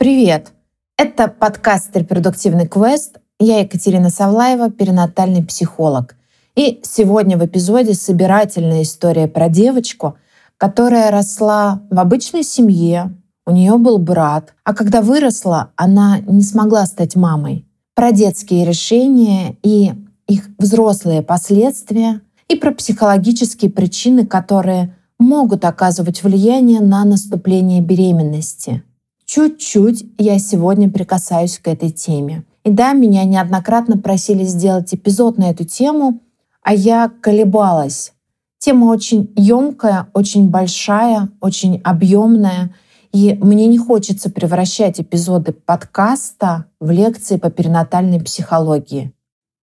Привет! Это подкаст «Репродуктивный квест». Я Екатерина Савлаева, перинатальный психолог. И сегодня в эпизоде собирательная история про девочку, которая росла в обычной семье, у нее был брат, а когда выросла, она не смогла стать мамой. Про детские решения и их взрослые последствия, и про психологические причины, которые могут оказывать влияние на наступление беременности. Чуть-чуть я сегодня прикасаюсь к этой теме. И да, меня неоднократно просили сделать эпизод на эту тему, а я колебалась. Тема очень емкая, очень большая, очень объемная. И мне не хочется превращать эпизоды подкаста в лекции по перинатальной психологии.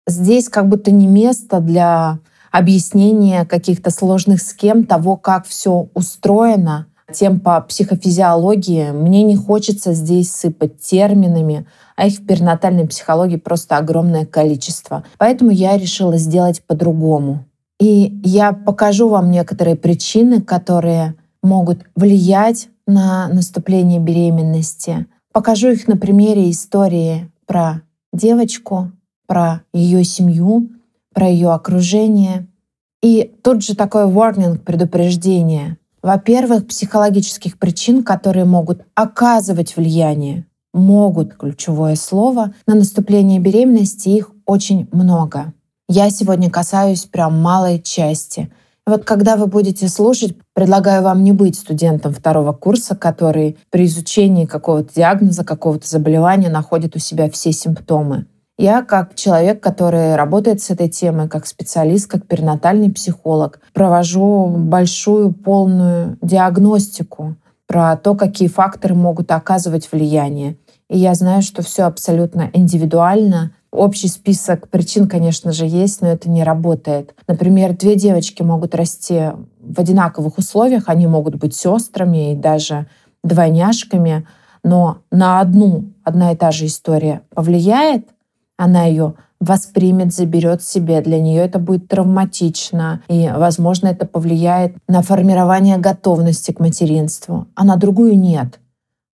Здесь как будто не место для объяснения каких-то сложных схем того, как все устроено, тем по психофизиологии. Мне не хочется здесь сыпать терминами, а их в перинатальной психологии просто огромное количество. Поэтому я решила сделать по-другому. И я покажу вам некоторые причины, которые могут влиять на наступление беременности. Покажу их на примере истории про девочку, про ее семью, про ее окружение. И тут же такой warning, предупреждение. Во-первых, психологических причин, которые могут оказывать влияние, могут, ключевое слово, на наступление беременности, их очень много. Я сегодня касаюсь прям малой части. Вот когда вы будете слушать, предлагаю вам не быть студентом второго курса, который при изучении какого-то диагноза, какого-то заболевания находит у себя все симптомы. Я как человек, который работает с этой темой, как специалист, как перинатальный психолог, провожу большую полную диагностику про то, какие факторы могут оказывать влияние. И я знаю, что все абсолютно индивидуально. Общий список причин, конечно же, есть, но это не работает. Например, две девочки могут расти в одинаковых условиях, они могут быть сестрами и даже двойняшками, но на одну одна и та же история повлияет, она ее воспримет, заберет себе. Для нее это будет травматично. И, возможно, это повлияет на формирование готовности к материнству. А на другую нет.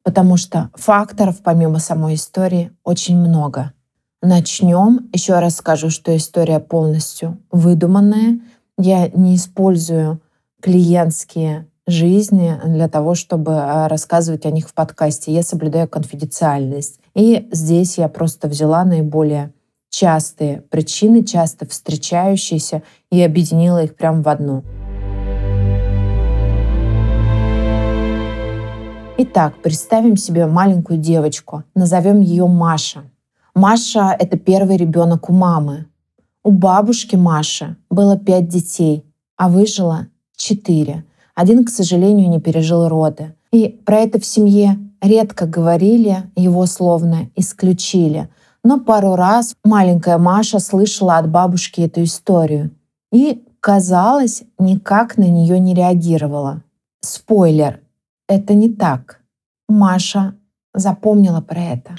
Потому что факторов, помимо самой истории, очень много. Начнем. Еще раз скажу, что история полностью выдуманная. Я не использую клиентские жизни для того, чтобы а, рассказывать о них в подкасте. Я соблюдаю конфиденциальность. И здесь я просто взяла наиболее частые причины, часто встречающиеся, и объединила их прямо в одну. Итак, представим себе маленькую девочку, назовем ее Маша. Маша — это первый ребенок у мамы. У бабушки Маши было пять детей, а выжило четыре. Один, к сожалению, не пережил роды. И про это в семье редко говорили, его словно исключили. Но пару раз маленькая Маша слышала от бабушки эту историю и, казалось, никак на нее не реагировала. Спойлер, это не так. Маша запомнила про это.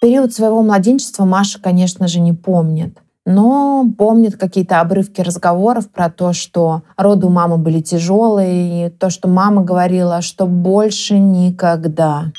Период своего младенчества Маша, конечно же, не помнит но помнит какие-то обрывки разговоров про то, что роды у мамы были тяжелые, и то, что мама говорила, что больше никогда.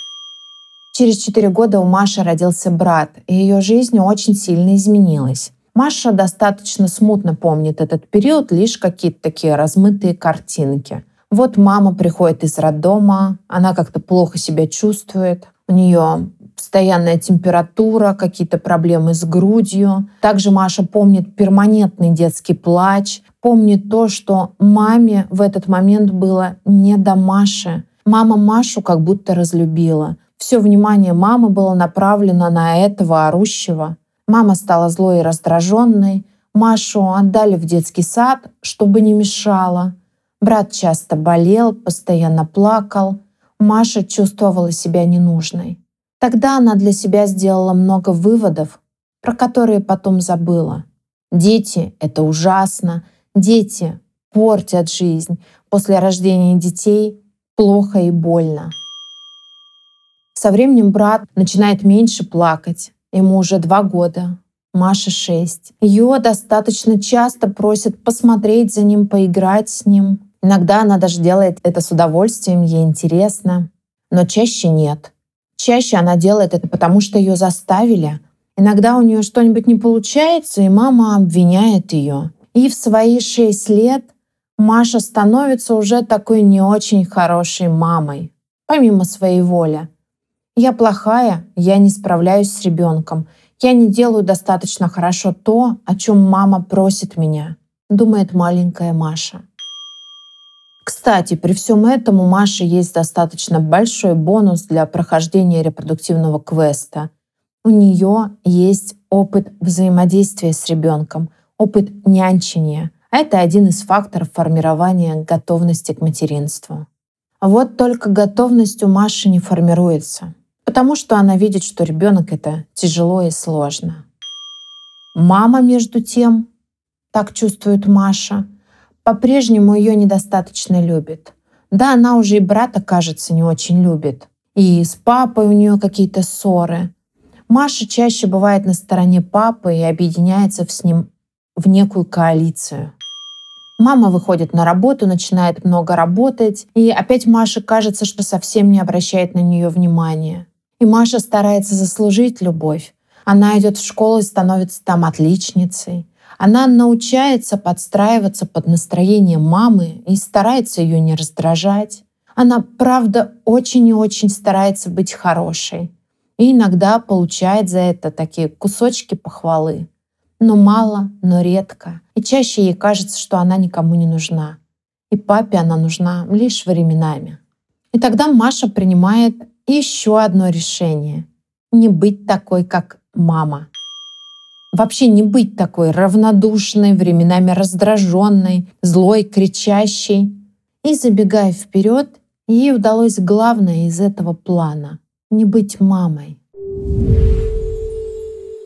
Через четыре года у Маши родился брат, и ее жизнь очень сильно изменилась. Маша достаточно смутно помнит этот период, лишь какие-то такие размытые картинки. Вот мама приходит из роддома, она как-то плохо себя чувствует, у нее постоянная температура, какие-то проблемы с грудью. Также Маша помнит перманентный детский плач, помнит то, что маме в этот момент было не до Маши. Мама Машу как будто разлюбила. Все внимание мамы было направлено на этого орущего. Мама стала злой и раздраженной. Машу отдали в детский сад, чтобы не мешала. Брат часто болел, постоянно плакал. Маша чувствовала себя ненужной. Тогда она для себя сделала много выводов, про которые потом забыла. Дети — это ужасно, дети портят жизнь. После рождения детей плохо и больно. Со временем брат начинает меньше плакать. Ему уже два года, Маше шесть. Ее достаточно часто просят посмотреть за ним, поиграть с ним. Иногда она даже делает это с удовольствием, ей интересно, но чаще нет. Чаще она делает это потому, что ее заставили. Иногда у нее что-нибудь не получается, и мама обвиняет ее. И в свои шесть лет Маша становится уже такой не очень хорошей мамой, помимо своей воли. Я плохая, я не справляюсь с ребенком, я не делаю достаточно хорошо то, о чем мама просит меня, думает маленькая Маша. Кстати, при всем этом у Маши есть достаточно большой бонус для прохождения репродуктивного квеста. У нее есть опыт взаимодействия с ребенком, опыт нянчения. А это один из факторов формирования готовности к материнству. Вот только готовность у Маши не формируется, потому что она видит, что ребенок это тяжело и сложно. Мама, между тем, так чувствует Маша, по-прежнему ее недостаточно любит. Да, она уже и брата, кажется, не очень любит. И с папой у нее какие-то ссоры. Маша чаще бывает на стороне папы и объединяется с ним в некую коалицию. Мама выходит на работу, начинает много работать, и опять Маше кажется, что совсем не обращает на нее внимания. И Маша старается заслужить любовь. Она идет в школу и становится там отличницей. Она научается подстраиваться под настроение мамы и старается ее не раздражать. Она, правда, очень и очень старается быть хорошей. И иногда получает за это такие кусочки похвалы. Но мало, но редко. И чаще ей кажется, что она никому не нужна. И папе она нужна лишь временами. И тогда Маша принимает еще одно решение. Не быть такой, как мама вообще не быть такой равнодушной, временами раздраженной, злой, кричащей. И забегая вперед, ей удалось главное из этого плана — не быть мамой.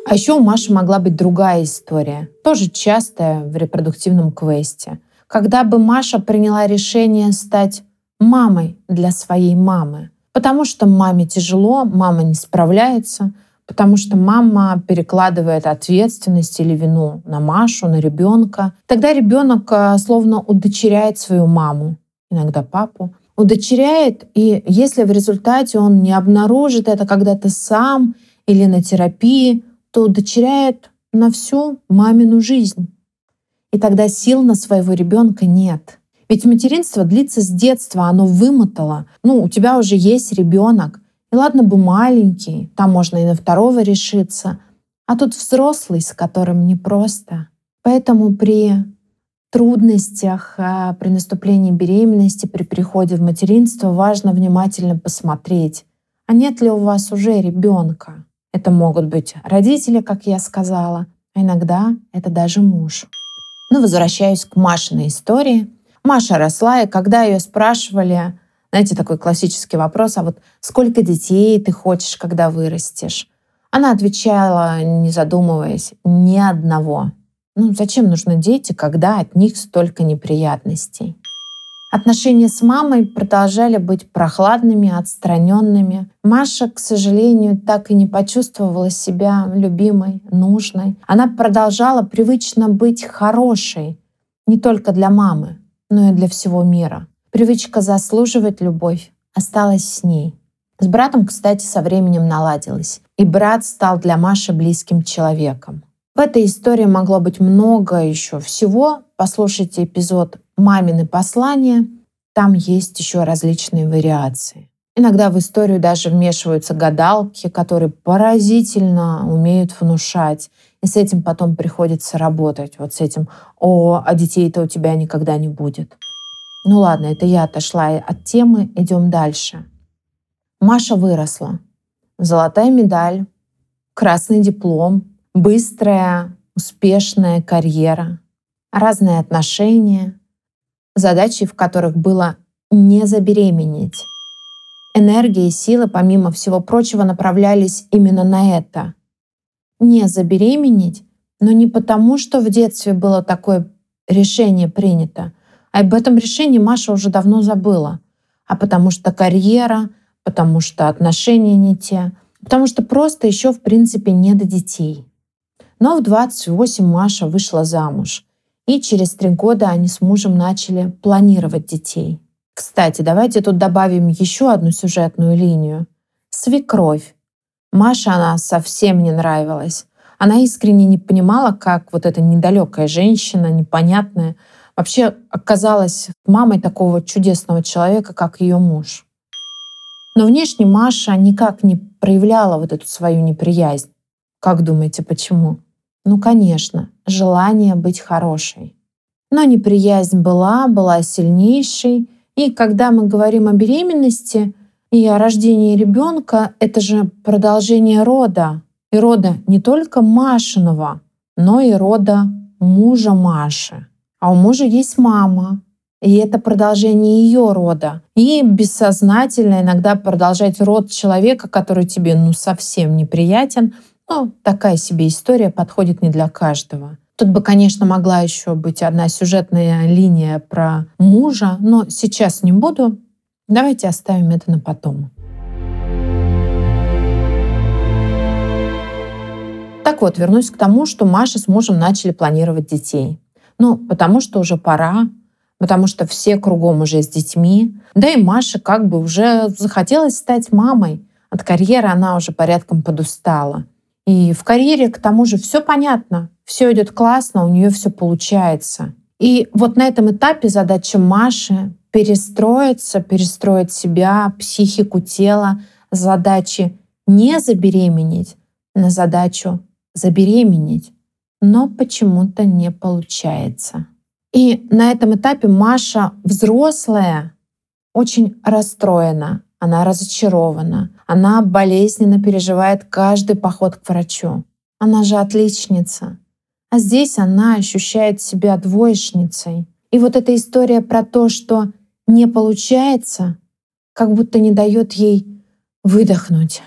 А еще у Маши могла быть другая история, тоже частая в репродуктивном квесте. Когда бы Маша приняла решение стать мамой для своей мамы. Потому что маме тяжело, мама не справляется — потому что мама перекладывает ответственность или вину на Машу, на ребенка. Тогда ребенок э, словно удочеряет свою маму, иногда папу, удочеряет, и если в результате он не обнаружит это когда-то сам или на терапии, то удочеряет на всю мамину жизнь. И тогда сил на своего ребенка нет. Ведь материнство длится с детства, оно вымотало. Ну, у тебя уже есть ребенок, и ладно бы маленький, там можно и на второго решиться, а тут взрослый, с которым непросто. Поэтому при трудностях, а, при наступлении беременности, при приходе в материнство важно внимательно посмотреть, а нет ли у вас уже ребенка. Это могут быть родители, как я сказала, а иногда это даже муж. Ну, возвращаюсь к Машиной истории. Маша росла, и когда ее спрашивали, знаете, такой классический вопрос, а вот сколько детей ты хочешь, когда вырастешь? Она отвечала, не задумываясь, ни одного. Ну, зачем нужны дети, когда от них столько неприятностей? Отношения с мамой продолжали быть прохладными, отстраненными. Маша, к сожалению, так и не почувствовала себя любимой, нужной. Она продолжала привычно быть хорошей не только для мамы, но и для всего мира. Привычка заслуживать любовь осталась с ней. С братом, кстати, со временем наладилась. И брат стал для Маши близким человеком. В этой истории могло быть много еще всего. Послушайте эпизод «Мамины послания». Там есть еще различные вариации. Иногда в историю даже вмешиваются гадалки, которые поразительно умеют внушать. И с этим потом приходится работать. Вот с этим «О, а детей-то у тебя никогда не будет». Ну ладно, это я отошла от темы, идем дальше. Маша выросла. Золотая медаль, красный диплом, быстрая, успешная карьера, разные отношения, задачи, в которых было не забеременеть. Энергия и силы, помимо всего прочего, направлялись именно на это. Не забеременеть, но не потому, что в детстве было такое решение принято, об этом решении Маша уже давно забыла. А потому что карьера, потому что отношения не те, потому что просто еще в принципе не до детей. Но в 28 Маша вышла замуж. И через три года они с мужем начали планировать детей. Кстати, давайте тут добавим еще одну сюжетную линию. свекровь. Маша она совсем не нравилась. Она искренне не понимала, как вот эта недалекая женщина, непонятная, вообще оказалась мамой такого чудесного человека, как ее муж. Но внешне Маша никак не проявляла вот эту свою неприязнь. Как думаете, почему? Ну, конечно, желание быть хорошей. Но неприязнь была, была сильнейшей. И когда мы говорим о беременности и о рождении ребенка, это же продолжение рода. И рода не только Машиного, но и рода мужа Маши. А у мужа есть мама, и это продолжение ее рода. И бессознательно иногда продолжать род человека, который тебе ну совсем неприятен, но такая себе история подходит не для каждого. Тут бы, конечно, могла еще быть одна сюжетная линия про мужа, но сейчас не буду. Давайте оставим это на потом. Так вот, вернусь к тому, что Маша с мужем начали планировать детей. Ну, потому что уже пора, потому что все кругом уже с детьми. Да и Маша как бы уже захотелось стать мамой. От карьеры она уже порядком подустала. И в карьере, к тому же, все понятно, все идет классно, у нее все получается. И вот на этом этапе задача Маши перестроиться, перестроить себя, психику тела, задачи не забеременеть, на задачу забеременеть но почему-то не получается. И на этом этапе Маша взрослая, очень расстроена, она разочарована, она болезненно переживает каждый поход к врачу. Она же отличница. А здесь она ощущает себя двоечницей. И вот эта история про то, что не получается, как будто не дает ей выдохнуть.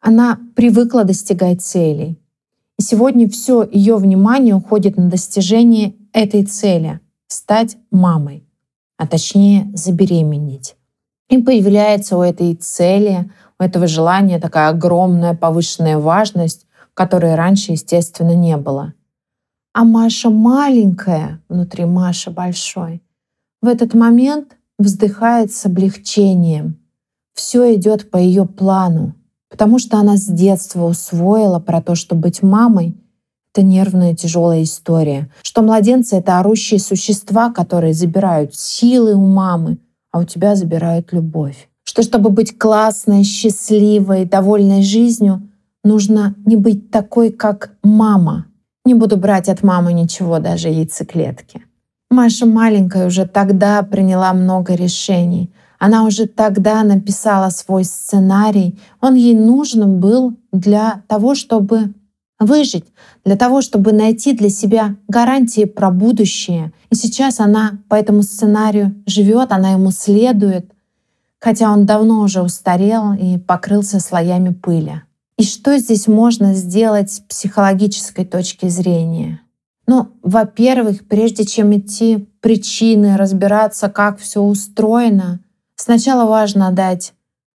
Она привыкла достигать целей. И сегодня все ее внимание уходит на достижение этой цели — стать мамой, а точнее забеременеть. И появляется у этой цели, у этого желания такая огромная повышенная важность, которой раньше, естественно, не было. А Маша маленькая, внутри Маши большой, в этот момент вздыхает с облегчением. Все идет по ее плану потому что она с детства усвоила про то, что быть мамой — это нервная тяжелая история, что младенцы — это орущие существа, которые забирают силы у мамы, а у тебя забирают любовь. Что чтобы быть классной, счастливой, довольной жизнью, нужно не быть такой, как мама. Не буду брать от мамы ничего, даже яйцеклетки. Маша маленькая уже тогда приняла много решений, она уже тогда написала свой сценарий. Он ей нужен был для того, чтобы выжить, для того, чтобы найти для себя гарантии про будущее. И сейчас она по этому сценарию живет, она ему следует, хотя он давно уже устарел и покрылся слоями пыли. И что здесь можно сделать с психологической точки зрения? Ну, во-первых, прежде чем идти причины, разбираться, как все устроено, Сначала важно дать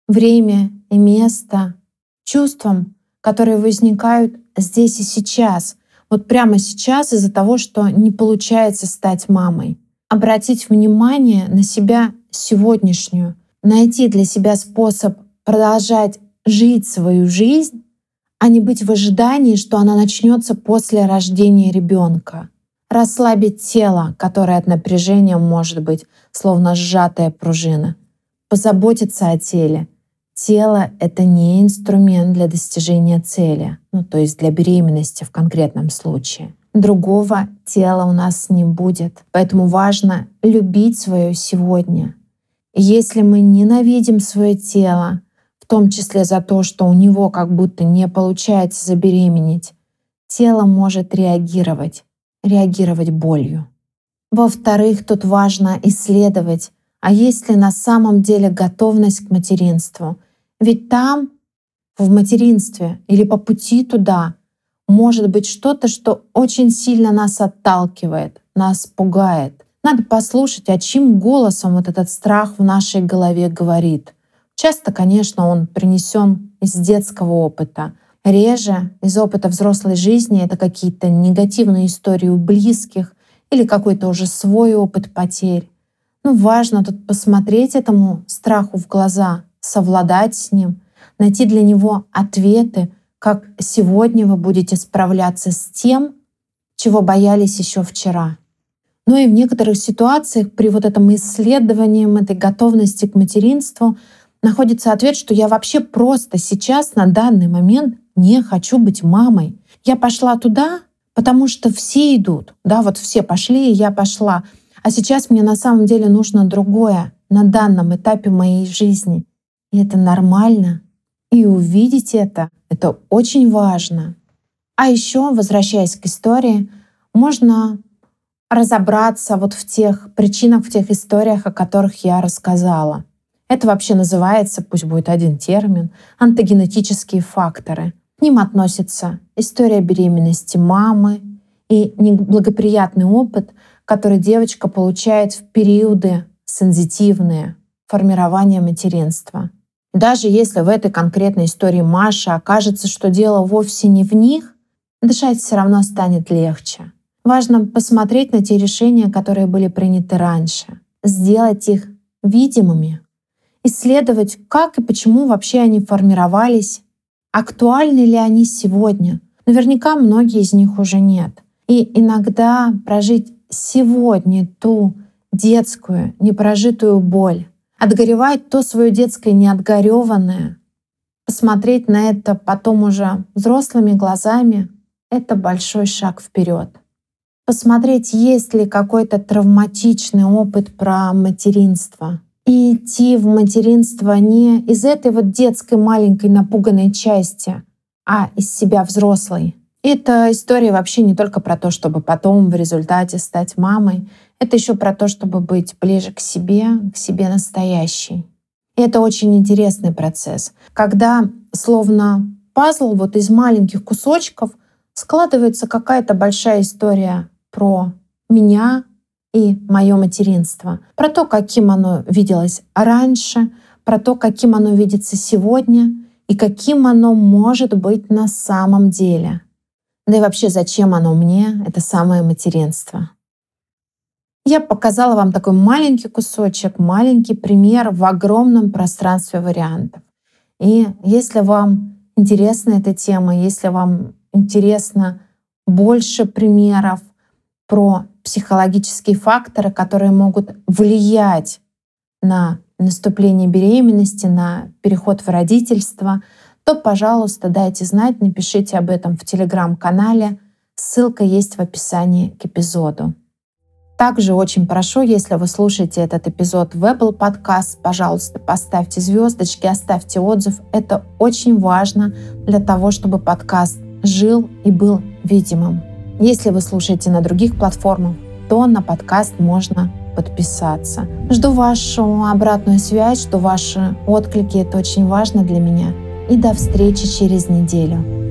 время и место чувствам, которые возникают здесь и сейчас, вот прямо сейчас из-за того, что не получается стать мамой. Обратить внимание на себя сегодняшнюю, найти для себя способ продолжать жить свою жизнь, а не быть в ожидании, что она начнется после рождения ребенка. Расслабить тело, которое от напряжения может быть словно сжатая пружина позаботиться о теле. Тело — это не инструмент для достижения цели, ну то есть для беременности в конкретном случае. Другого тела у нас не будет, поэтому важно любить свое сегодня. если мы ненавидим свое тело, в том числе за то, что у него как будто не получается забеременеть, тело может реагировать, реагировать болью. Во-вторых, тут важно исследовать, а есть ли на самом деле готовность к материнству. Ведь там, в материнстве или по пути туда, может быть что-то, что очень сильно нас отталкивает, нас пугает. Надо послушать, а чьим голосом вот этот страх в нашей голове говорит. Часто, конечно, он принесен из детского опыта. Реже из опыта взрослой жизни это какие-то негативные истории у близких или какой-то уже свой опыт потерь. Ну, важно тут посмотреть этому страху в глаза, совладать с ним, найти для него ответы, как сегодня вы будете справляться с тем, чего боялись еще вчера. Но и в некоторых ситуациях при вот этом исследовании, этой готовности к материнству находится ответ, что я вообще просто сейчас на данный момент не хочу быть мамой. Я пошла туда, потому что все идут. Да, вот все пошли, и я пошла. А сейчас мне на самом деле нужно другое на данном этапе моей жизни. И это нормально. И увидеть это, это очень важно. А еще, возвращаясь к истории, можно разобраться вот в тех причинах, в тех историях, о которых я рассказала. Это вообще называется, пусть будет один термин, антогенетические факторы. К ним относится история беременности мамы и неблагоприятный опыт, который девочка получает в периоды сензитивные формирования материнства. Даже если в этой конкретной истории Маша окажется, что дело вовсе не в них, дышать все равно станет легче. Важно посмотреть на те решения, которые были приняты раньше, сделать их видимыми, исследовать, как и почему вообще они формировались, актуальны ли они сегодня. Наверняка многие из них уже нет. И иногда прожить сегодня ту детскую, непрожитую боль, отгоревать то свое детское неотгореванное, посмотреть на это потом уже взрослыми глазами — это большой шаг вперед. Посмотреть, есть ли какой-то травматичный опыт про материнство. И идти в материнство не из этой вот детской маленькой напуганной части, а из себя взрослой. Эта история вообще не только про то, чтобы потом в результате стать мамой. Это еще про то, чтобы быть ближе к себе, к себе настоящей. И это очень интересный процесс, когда словно пазл вот из маленьких кусочков складывается какая-то большая история про меня и мое материнство, про то, каким оно виделось раньше, про то, каким оно видится сегодня и каким оно может быть на самом деле. Да и вообще, зачем оно мне, это самое материнство. Я показала вам такой маленький кусочек, маленький пример в огромном пространстве вариантов. И если вам интересна эта тема, если вам интересно больше примеров про психологические факторы, которые могут влиять на наступление беременности, на переход в родительство, то, пожалуйста, дайте знать, напишите об этом в телеграм-канале. Ссылка есть в описании к эпизоду. Также очень прошу, если вы слушаете этот эпизод в Apple Podcast, пожалуйста, поставьте звездочки, оставьте отзыв. Это очень важно для того, чтобы подкаст жил и был видимым. Если вы слушаете на других платформах, то на подкаст можно подписаться. Жду вашу обратную связь, жду ваши отклики. Это очень важно для меня. И до встречи через неделю.